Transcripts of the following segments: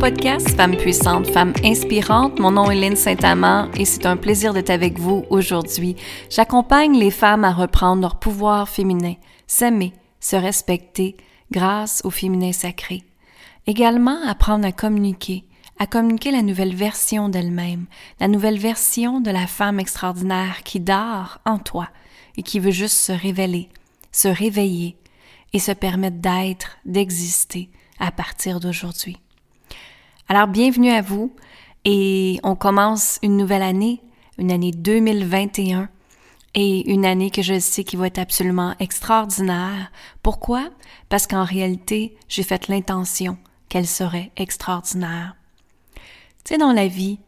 podcast Femmes puissantes, femmes inspirantes. Mon nom est Lynne Saint-Amand et c'est un plaisir d'être avec vous aujourd'hui. J'accompagne les femmes à reprendre leur pouvoir féminin, s'aimer, se respecter grâce au féminin sacré. Également apprendre à communiquer, à communiquer la nouvelle version d'elle-même, la nouvelle version de la femme extraordinaire qui dort en toi et qui veut juste se révéler, se réveiller et se permettre d'être, d'exister à partir d'aujourd'hui. Alors, bienvenue à vous et on commence une nouvelle année, une année 2021 et une année que je sais qui va être absolument extraordinaire. Pourquoi? Parce qu'en réalité, j'ai fait l'intention qu'elle serait extraordinaire. Tu sais, dans la vie,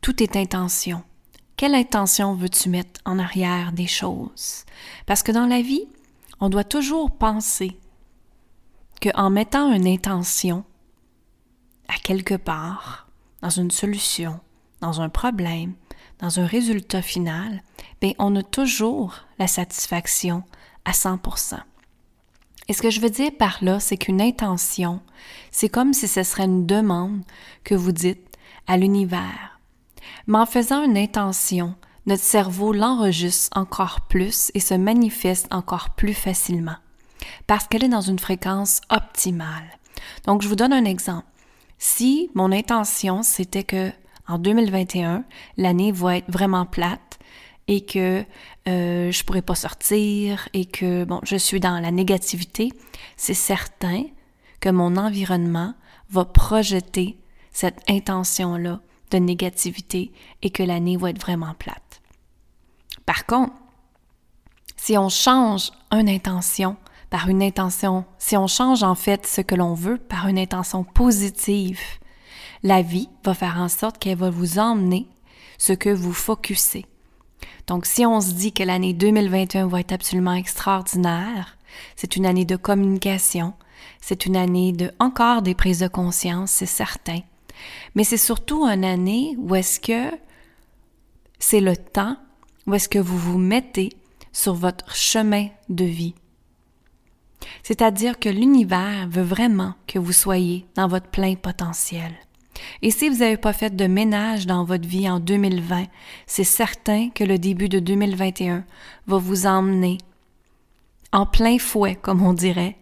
tout est intention. Quelle intention veux-tu mettre en arrière des choses? Parce que dans la vie, on doit toujours penser qu'en mettant une intention, à quelque part, dans une solution, dans un problème, dans un résultat final, bien, on a toujours la satisfaction à 100%. Et ce que je veux dire par là, c'est qu'une intention, c'est comme si ce serait une demande que vous dites à l'univers. Mais en faisant une intention, notre cerveau l'enregistre encore plus et se manifeste encore plus facilement parce qu'elle est dans une fréquence optimale. Donc, je vous donne un exemple. Si mon intention, c'était que en 2021, l'année va être vraiment plate et que euh, je pourrais pas sortir et que bon, je suis dans la négativité, c'est certain que mon environnement va projeter cette intention-là de négativité et que l'année va être vraiment plate. Par contre, si on change une intention par une intention, si on change en fait ce que l'on veut par une intention positive, la vie va faire en sorte qu'elle va vous emmener ce que vous focussez. Donc si on se dit que l'année 2021 va être absolument extraordinaire, c'est une année de communication, c'est une année de encore des prises de conscience, c'est certain. Mais c'est surtout une année où est-ce que c'est le temps où est-ce que vous vous mettez sur votre chemin de vie. C'est-à-dire que l'univers veut vraiment que vous soyez dans votre plein potentiel. Et si vous n'avez pas fait de ménage dans votre vie en 2020, c'est certain que le début de 2021 va vous emmener en plein fouet, comme on dirait,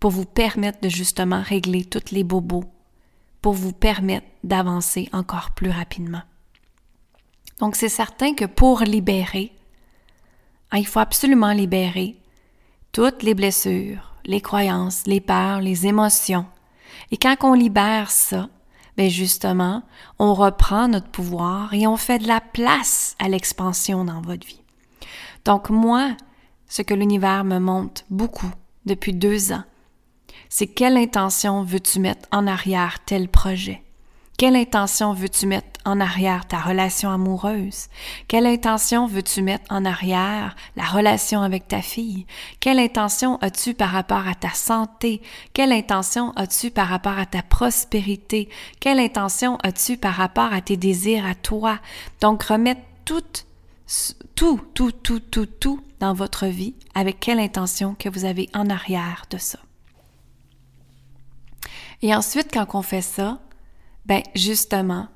pour vous permettre de justement régler tous les bobos, pour vous permettre d'avancer encore plus rapidement. Donc c'est certain que pour libérer, hein, il faut absolument libérer toutes les blessures, les croyances, les peurs, les émotions. Et quand on libère ça, ben justement, on reprend notre pouvoir et on fait de la place à l'expansion dans votre vie. Donc moi, ce que l'univers me montre beaucoup depuis deux ans, c'est quelle intention veux-tu mettre en arrière tel projet? Quelle intention veux-tu mettre en arrière ta relation amoureuse? Quelle intention veux-tu mettre en arrière la relation avec ta fille? Quelle intention as-tu par rapport à ta santé? Quelle intention as-tu par rapport à ta prospérité? Quelle intention as-tu par rapport à tes désirs à toi? Donc, remettre tout, tout, tout, tout, tout, tout dans votre vie avec quelle intention que vous avez en arrière de ça. Et ensuite, quand on fait ça, ben justement,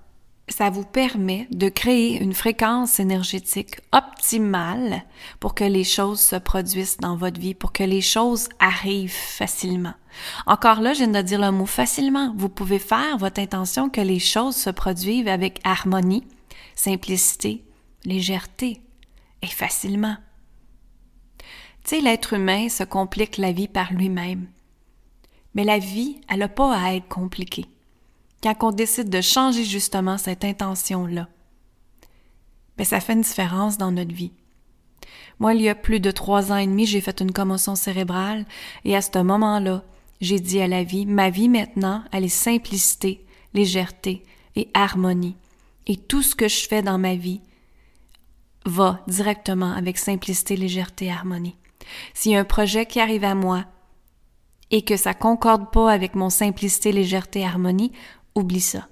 ça vous permet de créer une fréquence énergétique optimale pour que les choses se produisent dans votre vie, pour que les choses arrivent facilement. Encore là, je viens de dire le mot facilement. Vous pouvez faire votre intention que les choses se produisent avec harmonie, simplicité, légèreté et facilement. Tu sais, l'être humain se complique la vie par lui-même. Mais la vie, elle n'a pas à être compliquée quand on décide de changer justement cette intention-là, ça fait une différence dans notre vie. Moi, il y a plus de trois ans et demi, j'ai fait une commotion cérébrale et à ce moment-là, j'ai dit à la vie, ma vie maintenant, elle est simplicité, légèreté et harmonie. Et tout ce que je fais dans ma vie va directement avec simplicité, légèreté et harmonie. S'il y a un projet qui arrive à moi et que ça concorde pas avec mon simplicité, légèreté et harmonie, oublie ça.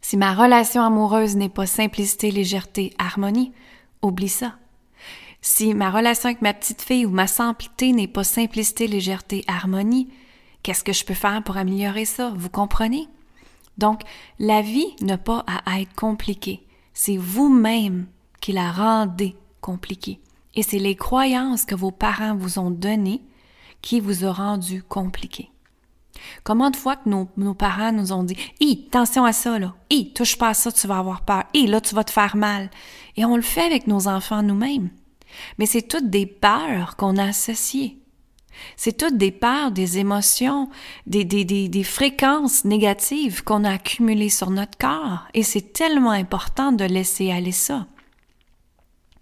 Si ma relation amoureuse n'est pas simplicité, légèreté, harmonie, oublie ça. Si ma relation avec ma petite fille ou ma simplicité n'est pas simplicité, légèreté, harmonie, Qu'est-ce que je peux faire pour améliorer ça? Vous comprenez? Donc, la vie n'a pas à être compliquée. C'est vous-même qui la rendez compliquée. Et c'est les croyances que vos parents vous ont données qui vous ont rendu compliqué. Comment de fois que nos, parents nous ont dit Hé, attention à ça, là. Hé, touche pas à ça, tu vas avoir peur. Hé, là, tu vas te faire mal. Et on le fait avec nos enfants nous-mêmes. Mais c'est toutes des peurs qu'on a associées. C'est toutes des peurs, des émotions, des, des, des, des fréquences négatives qu'on a accumulées sur notre corps. Et c'est tellement important de laisser aller ça,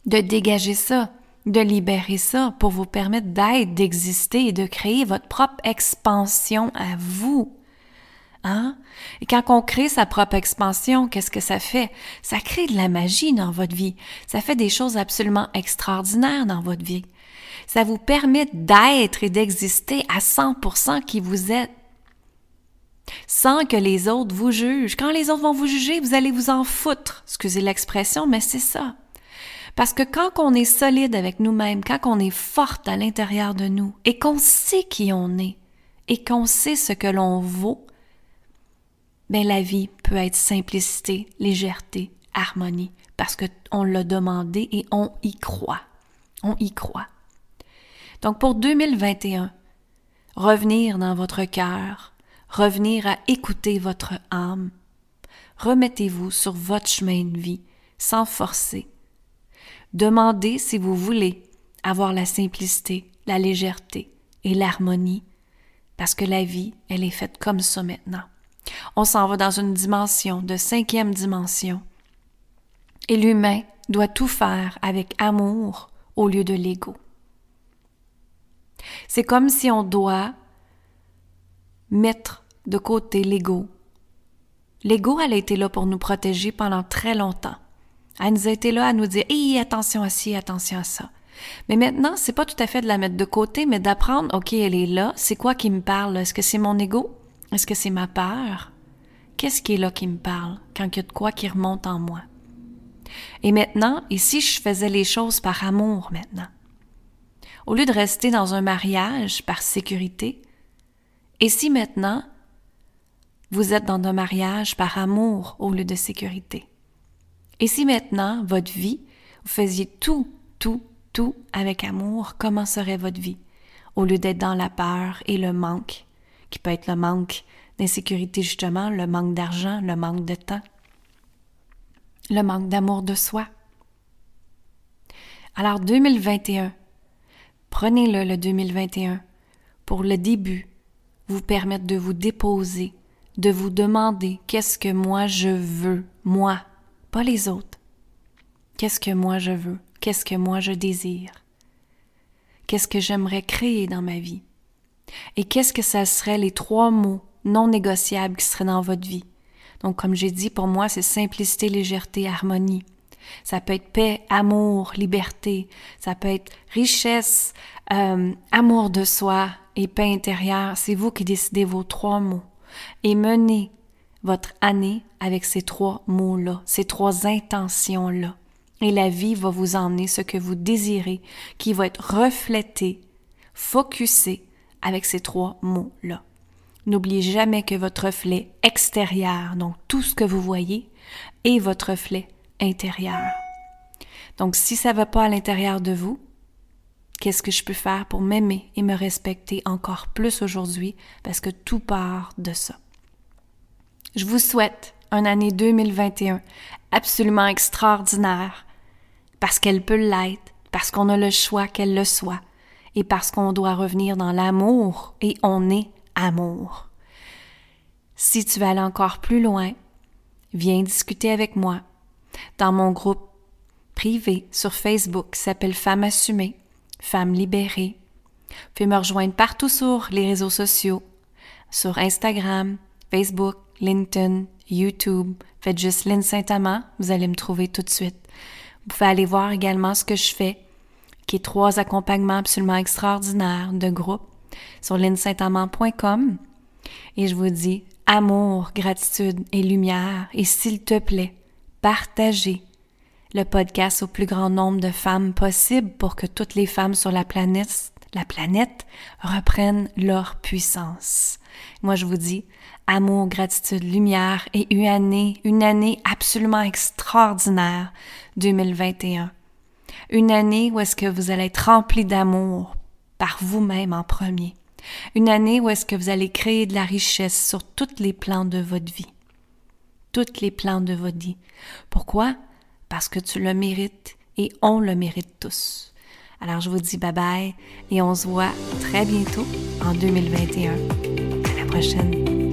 de dégager ça, de libérer ça pour vous permettre d'être, d'exister et de créer votre propre expansion à vous. Hein? Et quand on crée sa propre expansion, qu'est-ce que ça fait? Ça crée de la magie dans votre vie. Ça fait des choses absolument extraordinaires dans votre vie. Ça vous permet d'être et d'exister à 100% qui vous êtes. Sans que les autres vous jugent. Quand les autres vont vous juger, vous allez vous en foutre. Excusez l'expression, mais c'est ça. Parce que quand on est solide avec nous-mêmes, quand on est forte à l'intérieur de nous et qu'on sait qui on est et qu'on sait ce que l'on vaut, ben la vie peut être simplicité, légèreté, harmonie, parce qu'on l'a demandé et on y croit. On y croit. Donc pour 2021, revenir dans votre cœur, revenir à écouter votre âme, remettez-vous sur votre chemin de vie sans forcer, Demandez si vous voulez avoir la simplicité, la légèreté et l'harmonie, parce que la vie, elle est faite comme ça maintenant. On s'en va dans une dimension, de cinquième dimension. Et l'humain doit tout faire avec amour au lieu de l'ego. C'est comme si on doit mettre de côté l'ego. L'ego, elle a été là pour nous protéger pendant très longtemps. Elle nous a été là à nous dire Hé, attention à ci, attention à ça. Mais maintenant, c'est pas tout à fait de la mettre de côté, mais d'apprendre, OK, elle est là, c'est quoi qui me parle? Est-ce que c'est mon ego? Est-ce que c'est ma peur? Qu'est-ce qui est là qui me parle quand il y a de quoi qui remonte en moi? Et maintenant, et si je faisais les choses par amour maintenant? Au lieu de rester dans un mariage par sécurité, et si maintenant vous êtes dans un mariage par amour au lieu de sécurité? Et si maintenant, votre vie, vous faisiez tout, tout, tout avec amour, comment serait votre vie? Au lieu d'être dans la peur et le manque, qui peut être le manque d'insécurité justement, le manque d'argent, le manque de temps, le manque d'amour de soi. Alors 2021, prenez-le le 2021 pour le début, vous permettre de vous déposer, de vous demander qu'est-ce que moi je veux, moi, pas les autres. Qu'est-ce que moi je veux? Qu'est-ce que moi je désire? Qu'est-ce que j'aimerais créer dans ma vie? Et qu'est-ce que ça serait les trois mots non négociables qui seraient dans votre vie? Donc, comme j'ai dit, pour moi, c'est simplicité, légèreté, harmonie. Ça peut être paix, amour, liberté. Ça peut être richesse, euh, amour de soi et paix intérieure. C'est vous qui décidez vos trois mots. Et menez votre année avec ces trois mots-là, ces trois intentions-là. Et la vie va vous emmener ce que vous désirez, qui va être reflété, focusé avec ces trois mots-là. N'oubliez jamais que votre reflet extérieur, donc tout ce que vous voyez, est votre reflet intérieur. Donc si ça ne va pas à l'intérieur de vous, qu'est-ce que je peux faire pour m'aimer et me respecter encore plus aujourd'hui parce que tout part de ça? Je vous souhaite une année 2021 absolument extraordinaire parce qu'elle peut l'être, parce qu'on a le choix qu'elle le soit et parce qu'on doit revenir dans l'amour et on est amour. Si tu veux aller encore plus loin, viens discuter avec moi dans mon groupe privé sur Facebook qui s'appelle Femmes assumées, Femmes libérées. Fais me rejoindre partout sur les réseaux sociaux, sur Instagram, Facebook, LinkedIn, YouTube. Faites juste Lynn Saint-Amand, vous allez me trouver tout de suite. Vous pouvez aller voir également ce que je fais, qui est trois accompagnements absolument extraordinaires de groupe sur linsaintamand.com. Et je vous dis amour, gratitude et lumière. Et s'il te plaît, partagez le podcast au plus grand nombre de femmes possible pour que toutes les femmes sur la planète la planète reprennent leur puissance. Moi, je vous dis, amour, gratitude, lumière et une année, une année absolument extraordinaire, 2021. Une année où est-ce que vous allez être rempli d'amour par vous-même en premier. Une année où est-ce que vous allez créer de la richesse sur tous les plans de votre vie. Toutes les plans de votre vie. Pourquoi? Parce que tu le mérites et on le mérite tous. Alors je vous dis bye bye et on se voit très bientôt en 2021. À la prochaine.